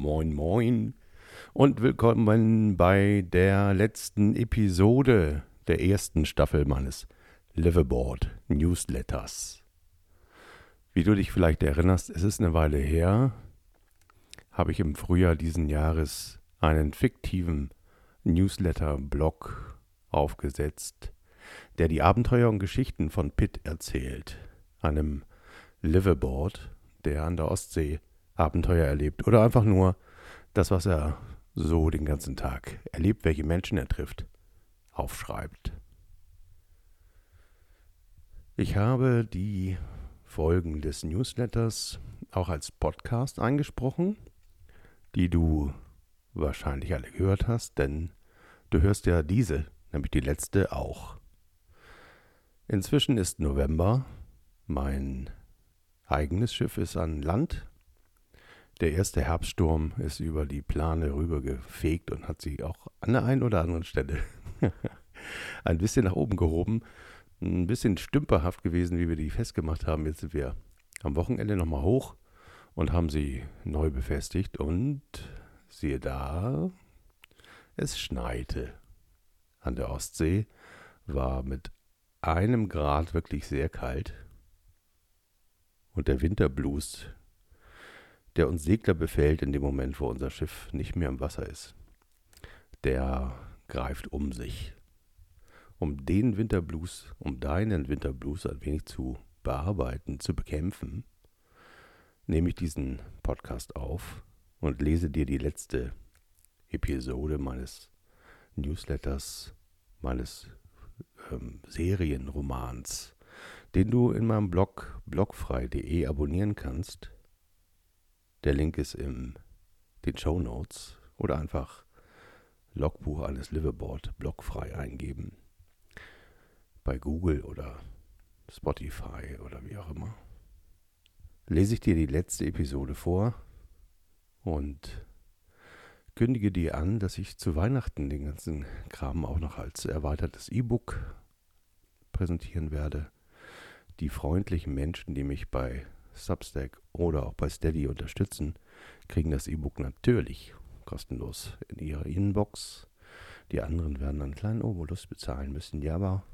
Moin, moin und willkommen bei der letzten Episode der ersten Staffel meines Liveaboard Newsletters. Wie du dich vielleicht erinnerst, es ist eine Weile her, habe ich im Frühjahr diesen Jahres einen fiktiven Newsletter-Blog aufgesetzt, der die Abenteuer und Geschichten von Pitt erzählt, einem Liveaboard, der an der Ostsee Abenteuer erlebt oder einfach nur das, was er so den ganzen Tag erlebt, welche Menschen er trifft, aufschreibt. Ich habe die Folgen des Newsletters auch als Podcast eingesprochen, die du wahrscheinlich alle gehört hast, denn du hörst ja diese, nämlich die letzte auch. Inzwischen ist November, mein eigenes Schiff ist an Land der erste Herbststurm ist über die Plane rübergefegt und hat sie auch an der einen oder anderen Stelle ein bisschen nach oben gehoben. Ein bisschen stümperhaft gewesen, wie wir die festgemacht haben. Jetzt sind wir am Wochenende nochmal hoch und haben sie neu befestigt. Und siehe da, es schneite. An der Ostsee war mit einem Grad wirklich sehr kalt. Und der Winterblues der uns Segler befällt in dem Moment, wo unser Schiff nicht mehr im Wasser ist. Der greift um sich. Um den Winterblues, um deinen Winterblues ein wenig zu bearbeiten, zu bekämpfen, nehme ich diesen Podcast auf und lese dir die letzte Episode meines Newsletters, meines ähm, Serienromans, den du in meinem Blog blogfrei.de abonnieren kannst der Link ist in den Show Notes oder einfach Logbuch eines Liveaboard blockfrei eingeben. Bei Google oder Spotify oder wie auch immer. Lese ich dir die letzte Episode vor und kündige dir an, dass ich zu Weihnachten den ganzen Kram auch noch als erweitertes E-Book präsentieren werde. Die freundlichen Menschen, die mich bei Substack oder auch bei Steady unterstützen, kriegen das E-Book natürlich kostenlos in ihrer Inbox. Die anderen werden einen kleinen Obolus bezahlen müssen, der aber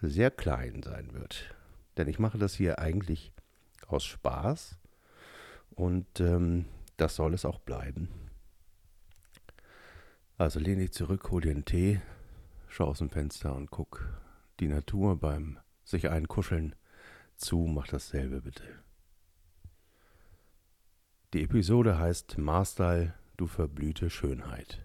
sehr klein sein wird. Denn ich mache das hier eigentlich aus Spaß und ähm, das soll es auch bleiben. Also lehne dich zurück, hol dir einen Tee, schau aus dem Fenster und guck die Natur beim sich einkuscheln zu. Mach dasselbe bitte. Die Episode heißt Marstal, du verblühte Schönheit.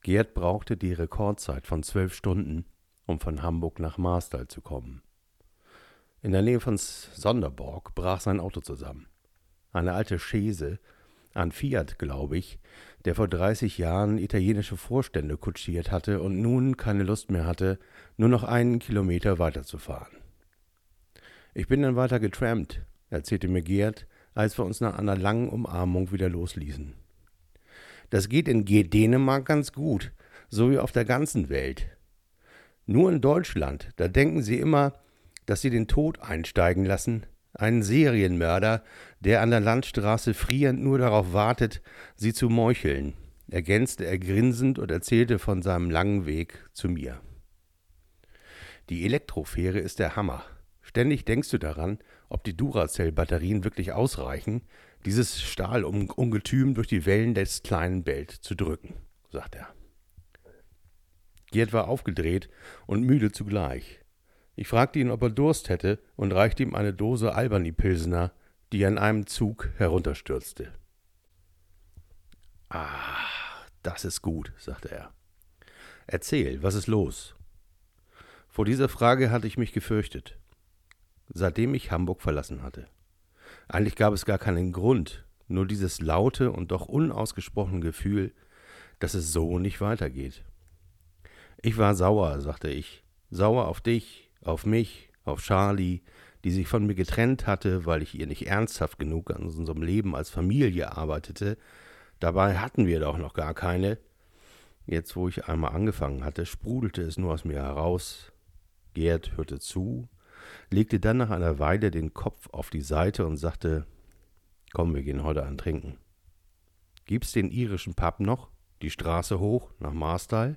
Gerd brauchte die Rekordzeit von zwölf Stunden, um von Hamburg nach Marstal zu kommen. In der Nähe von Sonderborg brach sein Auto zusammen. Eine alte Chaise, ein Fiat, glaube ich, der vor 30 Jahren italienische Vorstände kutschiert hatte und nun keine Lust mehr hatte, nur noch einen Kilometer weiterzufahren. Ich bin dann weiter getrampt, erzählte mir Gerd, als wir uns nach einer langen Umarmung wieder losließen. Das geht in G Dänemark ganz gut, so wie auf der ganzen Welt. Nur in Deutschland, da denken sie immer, dass sie den Tod einsteigen lassen, einen Serienmörder, der an der Landstraße frierend nur darauf wartet, sie zu meucheln, ergänzte er grinsend und erzählte von seinem langen Weg zu mir. Die Elektrofähre ist der Hammer. Ständig denkst du daran, ob die Duracell-Batterien wirklich ausreichen, dieses Stahlungetüm durch die Wellen des kleinen Belt zu drücken, sagt er. Gerd war aufgedreht und müde zugleich. Ich fragte ihn, ob er Durst hätte und reichte ihm eine Dose Albany-Pilsener, die an einem Zug herunterstürzte. Ah, das ist gut, sagte er. Erzähl, was ist los? Vor dieser Frage hatte ich mich gefürchtet seitdem ich Hamburg verlassen hatte. Eigentlich gab es gar keinen Grund, nur dieses laute und doch unausgesprochene Gefühl, dass es so nicht weitergeht. Ich war sauer, sagte ich, sauer auf dich, auf mich, auf Charlie, die sich von mir getrennt hatte, weil ich ihr nicht ernsthaft genug an unserem Leben als Familie arbeitete. Dabei hatten wir doch noch gar keine. Jetzt, wo ich einmal angefangen hatte, sprudelte es nur aus mir heraus. Gerd hörte zu, legte dann nach einer Weile den Kopf auf die Seite und sagte, komm, wir gehen heute an Trinken. Gibt's den irischen Pub noch? Die Straße hoch nach Marstall?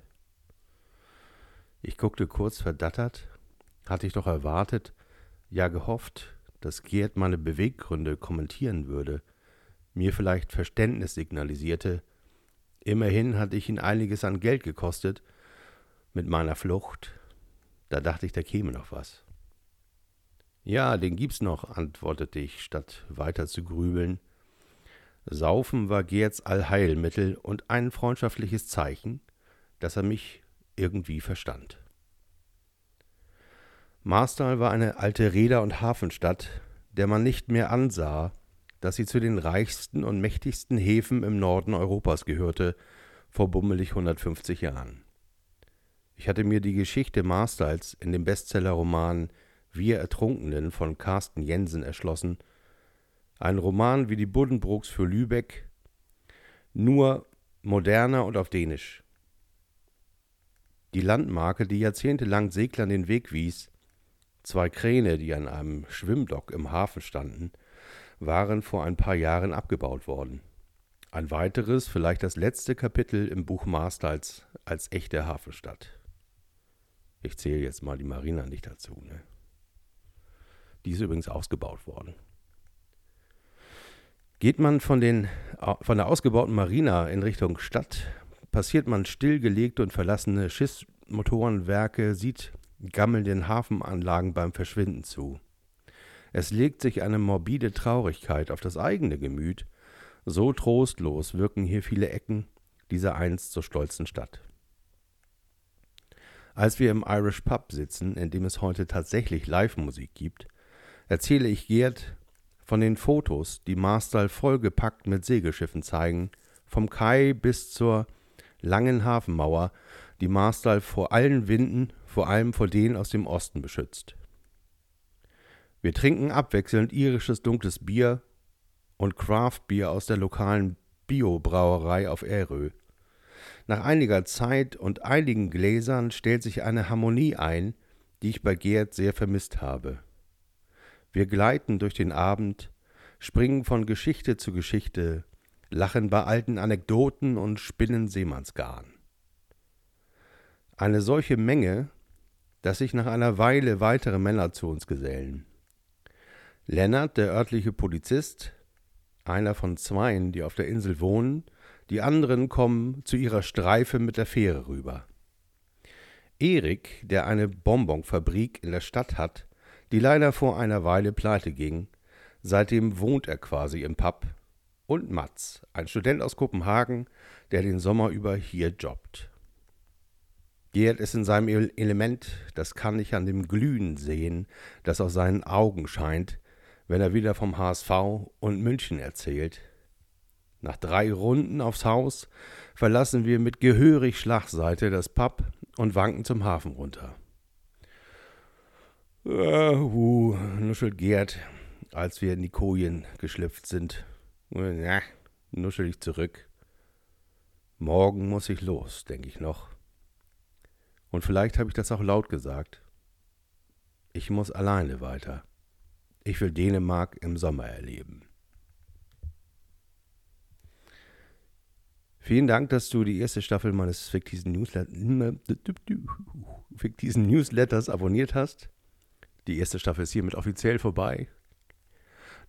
Ich guckte kurz verdattert. Hatte ich doch erwartet, ja gehofft, dass Gerd meine Beweggründe kommentieren würde, mir vielleicht Verständnis signalisierte. Immerhin hatte ich ihn einiges an Geld gekostet mit meiner Flucht. Da dachte ich, da käme noch was. Ja, den gibt's noch, antwortete ich, statt weiter zu grübeln. Saufen war Gerds Allheilmittel und ein freundschaftliches Zeichen, dass er mich irgendwie verstand. Marstal war eine alte Reeder- und Hafenstadt, der man nicht mehr ansah, dass sie zu den reichsten und mächtigsten Häfen im Norden Europas gehörte, vor bummelig 150 Jahren. Ich hatte mir die Geschichte Marstals in dem Bestsellerroman Wir Ertrunkenen von Carsten Jensen erschlossen, ein Roman wie die Buddenbrooks für Lübeck, nur moderner und auf Dänisch. Die Landmarke, die jahrzehntelang Seglern den Weg wies, zwei Kräne, die an einem Schwimmdock im Hafen standen, waren vor ein paar Jahren abgebaut worden. Ein weiteres, vielleicht das letzte Kapitel im Buch Marstals als echte Hafenstadt. Ich zähle jetzt mal die Marina nicht dazu. Ne? Die ist übrigens ausgebaut worden. Geht man von, den, von der ausgebauten Marina in Richtung Stadt, passiert man stillgelegte und verlassene Schiffsmotorenwerke, sieht gammelnden Hafenanlagen beim Verschwinden zu. Es legt sich eine morbide Traurigkeit auf das eigene Gemüt. So trostlos wirken hier viele Ecken dieser einst so stolzen Stadt. Als wir im Irish Pub sitzen, in dem es heute tatsächlich Live-Musik gibt, erzähle ich Gerd von den Fotos, die Marstal vollgepackt mit Segelschiffen zeigen, vom Kai bis zur langen Hafenmauer, die Marstal vor allen Winden, vor allem vor denen aus dem Osten beschützt. Wir trinken abwechselnd irisches dunkles Bier und Craftbier aus der lokalen Biobrauerei auf Erö. Nach einiger Zeit und einigen Gläsern stellt sich eine Harmonie ein, die ich bei Gerd sehr vermisst habe. Wir gleiten durch den Abend, springen von Geschichte zu Geschichte, lachen bei alten Anekdoten und spinnen Seemannsgarn. Eine solche Menge, dass sich nach einer Weile weitere Männer zu uns gesellen. Lennart, der örtliche Polizist, einer von zweien, die auf der Insel wohnen, die anderen kommen zu ihrer Streife mit der Fähre rüber. Erik, der eine Bonbonfabrik in der Stadt hat, die leider vor einer Weile pleite ging, seitdem wohnt er quasi im Pub, und Mats, ein Student aus Kopenhagen, der den Sommer über hier jobbt. Gerd ist in seinem Element, das kann ich an dem Glühen sehen, das aus seinen Augen scheint, wenn er wieder vom HSV und München erzählt. Nach drei Runden aufs Haus verlassen wir mit gehörig Schlagseite das Pub und wanken zum Hafen runter. Uh, uh, nuschelt Gerd, als wir in die Kojen geschlüpft sind. Na, nuschel ich zurück. Morgen muss ich los, denke ich noch. Und vielleicht habe ich das auch laut gesagt. Ich muss alleine weiter. Ich will Dänemark im Sommer erleben. Vielen Dank, dass du die erste Staffel meines fiktiven Newsletters abonniert hast. Die erste Staffel ist hiermit offiziell vorbei.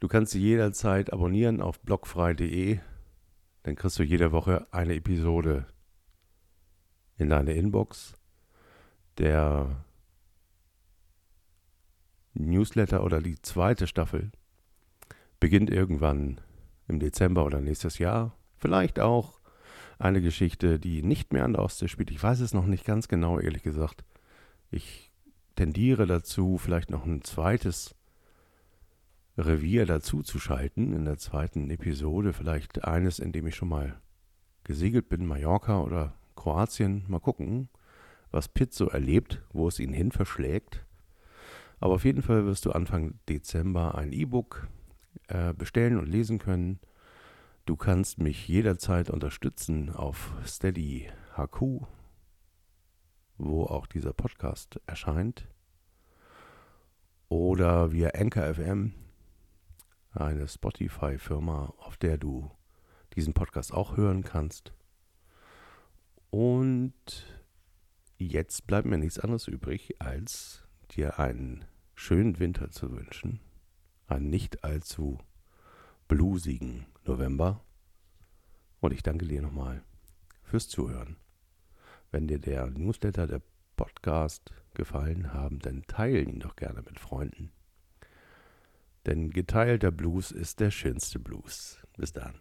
Du kannst sie jederzeit abonnieren auf blogfrei.de. Dann kriegst du jede Woche eine Episode in deine Inbox. Der Newsletter oder die zweite Staffel beginnt irgendwann im Dezember oder nächstes Jahr. Vielleicht auch eine Geschichte, die nicht mehr an der Ostsee spielt. Ich weiß es noch nicht ganz genau, ehrlich gesagt. Ich tendiere dazu, vielleicht noch ein zweites Revier dazu zu schalten in der zweiten Episode. Vielleicht eines, in dem ich schon mal gesegelt bin, Mallorca oder Kroatien. Mal gucken, was Pitt so erlebt, wo es ihn hin verschlägt. Aber auf jeden Fall wirst du Anfang Dezember ein E-Book äh, bestellen und lesen können. Du kannst mich jederzeit unterstützen auf Steady HQ, wo auch dieser Podcast erscheint. Oder via Anchor FM, eine Spotify-Firma, auf der du diesen Podcast auch hören kannst. Und jetzt bleibt mir nichts anderes übrig, als dir einen schönen Winter zu wünschen. Einen nicht allzu bluesigen November. Und ich danke dir nochmal fürs Zuhören. Wenn dir der Newsletter, der Podcast gefallen haben, dann teile ihn doch gerne mit Freunden. Denn geteilter Blues ist der schönste Blues. Bis dann.